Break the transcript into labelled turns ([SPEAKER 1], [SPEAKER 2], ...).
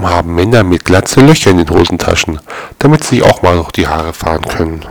[SPEAKER 1] Warum haben Männer mit Glatze Löcher in den Hosentaschen, damit sie sich auch mal noch die Haare fahren können?